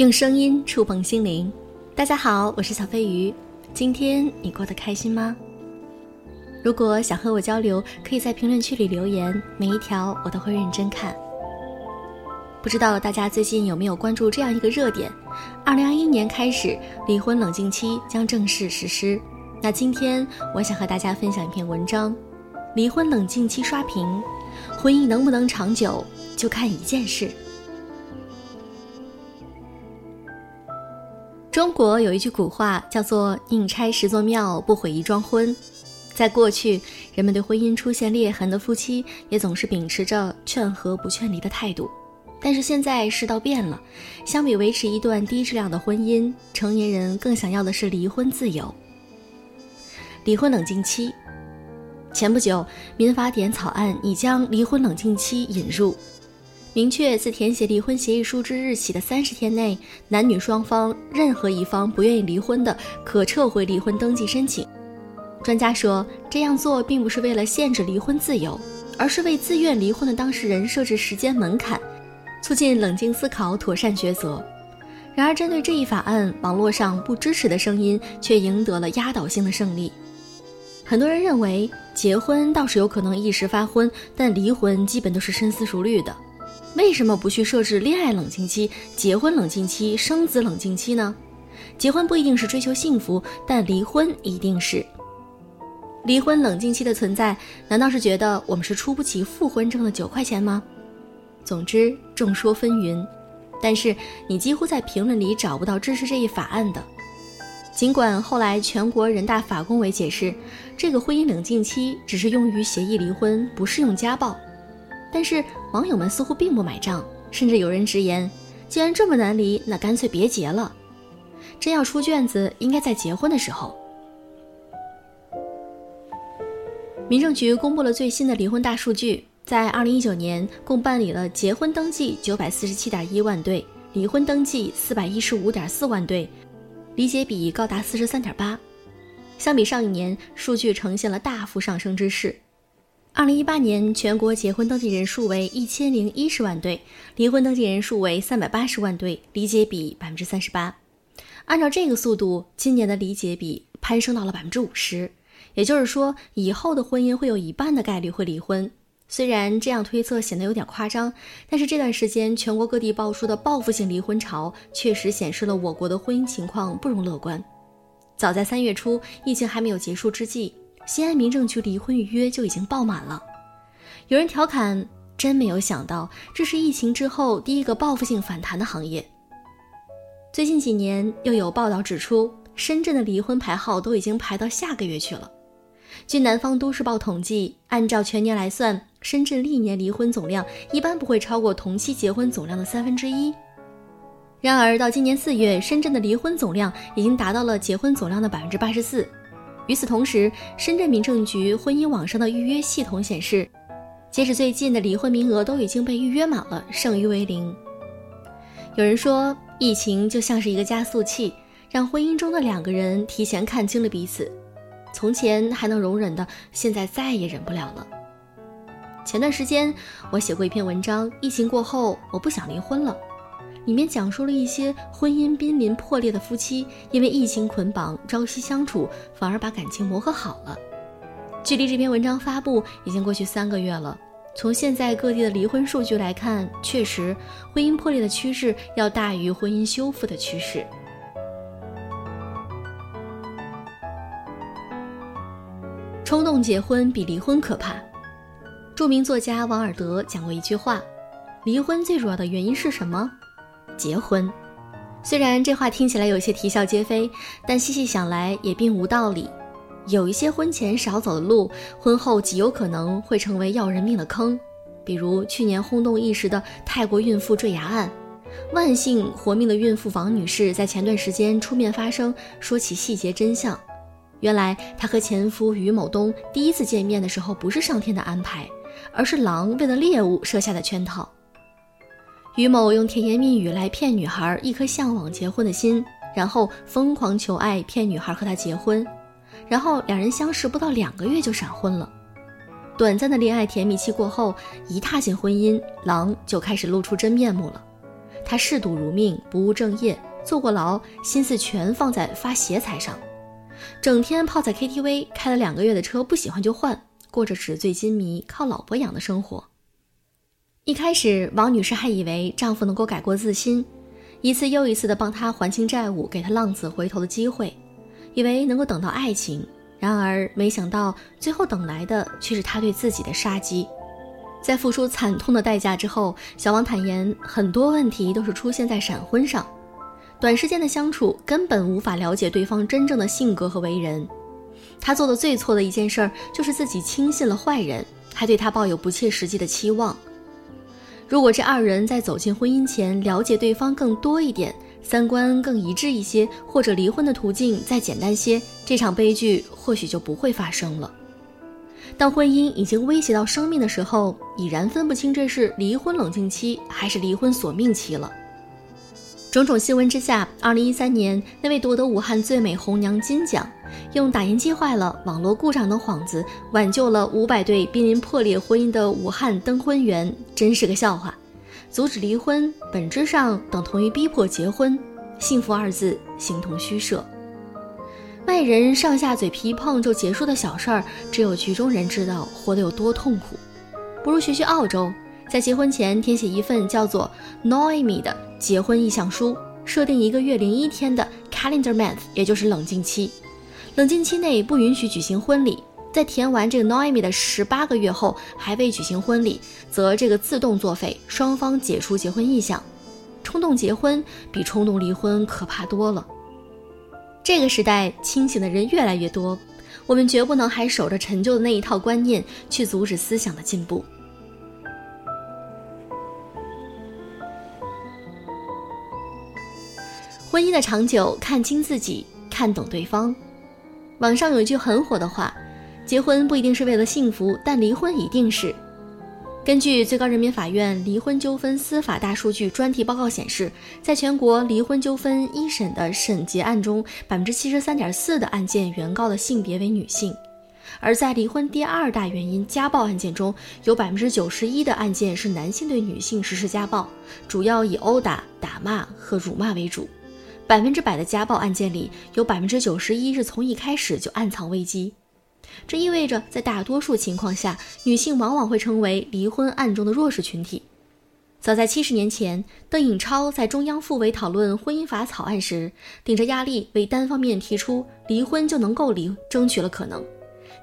用声音触碰心灵，大家好，我是小飞鱼。今天你过得开心吗？如果想和我交流，可以在评论区里留言，每一条我都会认真看。不知道大家最近有没有关注这样一个热点？二零二一年开始，离婚冷静期将正式实施。那今天我想和大家分享一篇文章：离婚冷静期刷屏，婚姻能不能长久，就看一件事。中国有一句古话叫做“宁拆十座庙，不毁一桩婚”。在过去，人们对婚姻出现裂痕的夫妻也总是秉持着劝和不劝离的态度。但是现在世道变了，相比维持一段低质量的婚姻，成年人更想要的是离婚自由。离婚冷静期，前不久，民法典草案已将离婚冷静期引入，明确自填写离婚协议书之日起的三十天内，男女双方任何一方不愿意离婚的，可撤回离婚登记申请。专家说，这样做并不是为了限制离婚自由，而是为自愿离婚的当事人设置时间门槛。促进冷静思考、妥善抉择。然而，针对这一法案，网络上不支持的声音却赢得了压倒性的胜利。很多人认为，结婚倒是有可能一时发昏，但离婚基本都是深思熟虑的。为什么不去设置恋爱冷静期、结婚冷静期、生子冷静期呢？结婚不一定是追求幸福，但离婚一定是。离婚冷静期的存在，难道是觉得我们是出不起复婚证的九块钱吗？总之，众说纷纭，但是你几乎在评论里找不到支持这一法案的。尽管后来全国人大法工委解释，这个婚姻冷静期只是用于协议离婚，不适用家暴，但是网友们似乎并不买账，甚至有人直言：既然这么难离，那干脆别结了。真要出卷子，应该在结婚的时候。民政局公布了最新的离婚大数据。在二零一九年，共办理了结婚登记九百四十七点一万对，离婚登记四百一十五点四万对，理解比高达四十三点八。相比上一年，数据呈现了大幅上升之势。二零一八年全国结婚登记人数为一千零一十万对，离婚登记人数为三百八十万对，理解比百分之三十八。按照这个速度，今年的理解比攀升到了百分之五十，也就是说，以后的婚姻会有一半的概率会离婚。虽然这样推测显得有点夸张，但是这段时间全国各地爆出的报复性离婚潮，确实显示了我国的婚姻情况不容乐观。早在三月初，疫情还没有结束之际，西安民政局离婚预约就已经爆满了。有人调侃：“真没有想到，这是疫情之后第一个报复性反弹的行业。”最近几年，又有报道指出，深圳的离婚排号都已经排到下个月去了。据南方都市报统计，按照全年来算，深圳历年离婚总量一般不会超过同期结婚总量的三分之一。然而，到今年四月，深圳的离婚总量已经达到了结婚总量的百分之八十四。与此同时，深圳民政局婚姻网上的预约系统显示，截止最近的离婚名额都已经被预约满了，剩余为零。有人说，疫情就像是一个加速器，让婚姻中的两个人提前看清了彼此。从前还能容忍的，现在再也忍不了了。前段时间我写过一篇文章，疫情过后我不想离婚了，里面讲述了一些婚姻濒临破裂的夫妻，因为疫情捆绑，朝夕相处，反而把感情磨合好了。距离这篇文章发布已经过去三个月了，从现在各地的离婚数据来看，确实婚姻破裂的趋势要大于婚姻修复的趋势。冲动结婚比离婚可怕。著名作家王尔德讲过一句话：“离婚最主要的原因是什么？结婚。”虽然这话听起来有些啼笑皆非，但细细想来也并无道理。有一些婚前少走的路，婚后极有可能会成为要人命的坑。比如去年轰动一时的泰国孕妇坠崖案，万幸活命的孕妇王女士在前段时间出面发声，说起细节真相。原来她和前夫于某东第一次见面的时候，不是上天的安排，而是狼为了猎物设下的圈套。于某用甜言蜜语来骗女孩一颗向往结婚的心，然后疯狂求爱，骗女孩和他结婚，然后两人相识不到两个月就闪婚了。短暂的恋爱甜蜜期过后，一踏进婚姻，狼就开始露出真面目了。他嗜赌如命，不务正业，坐过牢，心思全放在发邪财上，整天泡在 KTV，开了两个月的车不喜欢就换，过着纸醉金迷、靠老婆养的生活。一开始，王女士还以为丈夫能够改过自新，一次又一次的帮她还清债务，给她浪子回头的机会，以为能够等到爱情。然而，没想到最后等来的却是他对自己的杀机。在付出惨痛的代价之后，小王坦言，很多问题都是出现在闪婚上。短时间的相处根本无法了解对方真正的性格和为人。他做的最错的一件事儿，就是自己轻信了坏人，还对他抱有不切实际的期望。如果这二人在走进婚姻前了解对方更多一点，三观更一致一些，或者离婚的途径再简单些，这场悲剧或许就不会发生了。当婚姻已经威胁到生命的时候，已然分不清这是离婚冷静期还是离婚索命期了。种种新闻之下，二零一三年那位夺得武汉最美红娘金奖，用打印机坏了、网络故障等幌子挽救了五百对濒临破裂婚姻的武汉登婚员，真是个笑话。阻止离婚本质上等同于逼迫结婚，幸福二字形同虚设。外人上下嘴皮一碰就结束的小事儿，只有局中人知道活得有多痛苦。不如学学澳洲。在结婚前填写一份叫做 Noemi 的结婚意向书，设定一个月零一天的 Calendar Month，也就是冷静期。冷静期内不允许举行婚礼。在填完这个 Noemi 的十八个月后还未举行婚礼，则这个自动作废，双方解除结婚意向。冲动结婚比冲动离婚可怕多了。这个时代清醒的人越来越多，我们绝不能还守着陈旧的那一套观念去阻止思想的进步。婚姻的长久，看清自己，看懂对方。网上有一句很火的话：“结婚不一定是为了幸福，但离婚一定是。”根据最高人民法院离婚纠纷司法大数据专题报告显示，在全国离婚纠纷一审的审结案中，百分之七十三点四的案件原告的性别为女性；而在离婚第二大原因家暴案件中，有百分之九十一的案件是男性对女性实施家暴，主要以殴打、打骂和辱骂为主。百分之百的家暴案件里，有百分之九十一是从一开始就暗藏危机，这意味着在大多数情况下，女性往往会成为离婚案中的弱势群体。早在七十年前，邓颖超在中央妇委讨论婚姻法草案时，顶着压力为单方面提出离婚就能够离，争取了可能。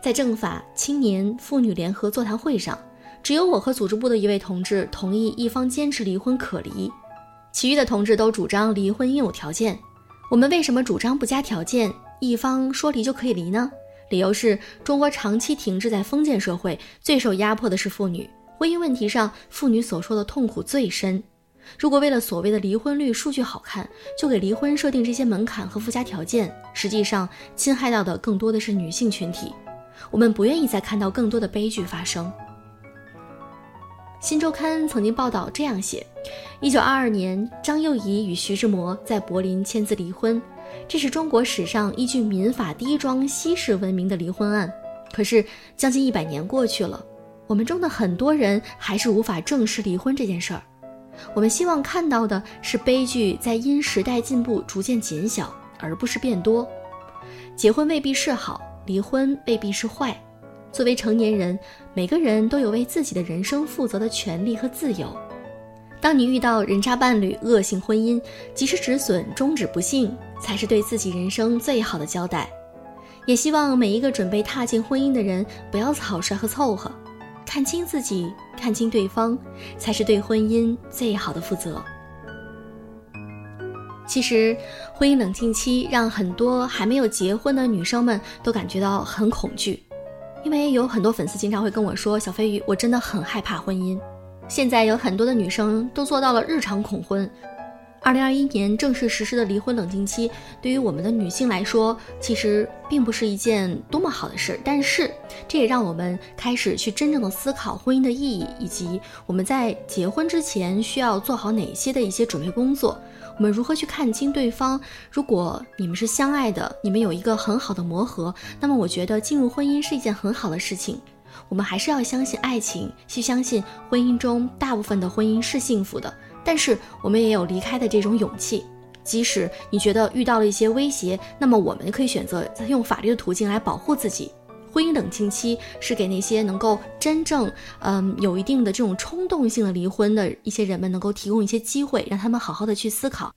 在政法、青年、妇女联合座谈会上，只有我和组织部的一位同志同意一方坚持离婚可离。其余的同志都主张离婚应有条件，我们为什么主张不加条件，一方说离就可以离呢？理由是中国长期停滞在封建社会，最受压迫的是妇女，婚姻问题上妇女所受的痛苦最深。如果为了所谓的离婚率数据好看，就给离婚设定这些门槛和附加条件，实际上侵害到的更多的是女性群体。我们不愿意再看到更多的悲剧发生。新周刊曾经报道这样写：，一九二二年，张幼仪与徐志摩在柏林签字离婚，这是中国史上依据民法第一桩西式文明的离婚案。可是，将近一百年过去了，我们中的很多人还是无法正视离婚这件事儿。我们希望看到的是悲剧在因时代进步逐渐减小，而不是变多。结婚未必是好，离婚未必是坏。作为成年人，每个人都有为自己的人生负责的权利和自由。当你遇到人渣伴侣、恶性婚姻，及时止损，终止不幸，才是对自己人生最好的交代。也希望每一个准备踏进婚姻的人，不要草率和凑合，看清自己，看清对方，才是对婚姻最好的负责。其实，婚姻冷静期让很多还没有结婚的女生们都感觉到很恐惧。因为有很多粉丝经常会跟我说：“小飞鱼，我真的很害怕婚姻。”现在有很多的女生都做到了日常恐婚。二零二一年正式实施的离婚冷静期，对于我们的女性来说，其实并不是一件多么好的事。但是，这也让我们开始去真正的思考婚姻的意义，以及我们在结婚之前需要做好哪些的一些准备工作。我们如何去看清对方？如果你们是相爱的，你们有一个很好的磨合，那么我觉得进入婚姻是一件很好的事情。我们还是要相信爱情，去相信婚姻中大部分的婚姻是幸福的。但是我们也有离开的这种勇气。即使你觉得遇到了一些威胁，那么我们可以选择用法律的途径来保护自己。婚姻冷静期是给那些能够真正嗯有一定的这种冲动性的离婚的一些人们能够提供一些机会，让他们好好的去思考。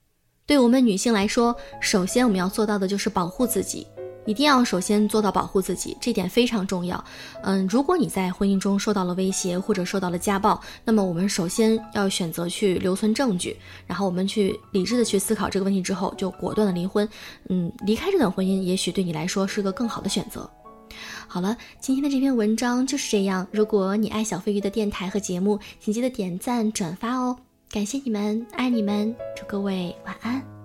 对我们女性来说，首先我们要做到的就是保护自己。一定要首先做到保护自己，这点非常重要。嗯，如果你在婚姻中受到了威胁或者受到了家暴，那么我们首先要选择去留存证据，然后我们去理智的去思考这个问题之后，就果断的离婚。嗯，离开这段婚姻，也许对你来说是个更好的选择。好了，今天的这篇文章就是这样。如果你爱小飞鱼的电台和节目，请记得点赞转发哦。感谢你们，爱你们，祝各位晚安。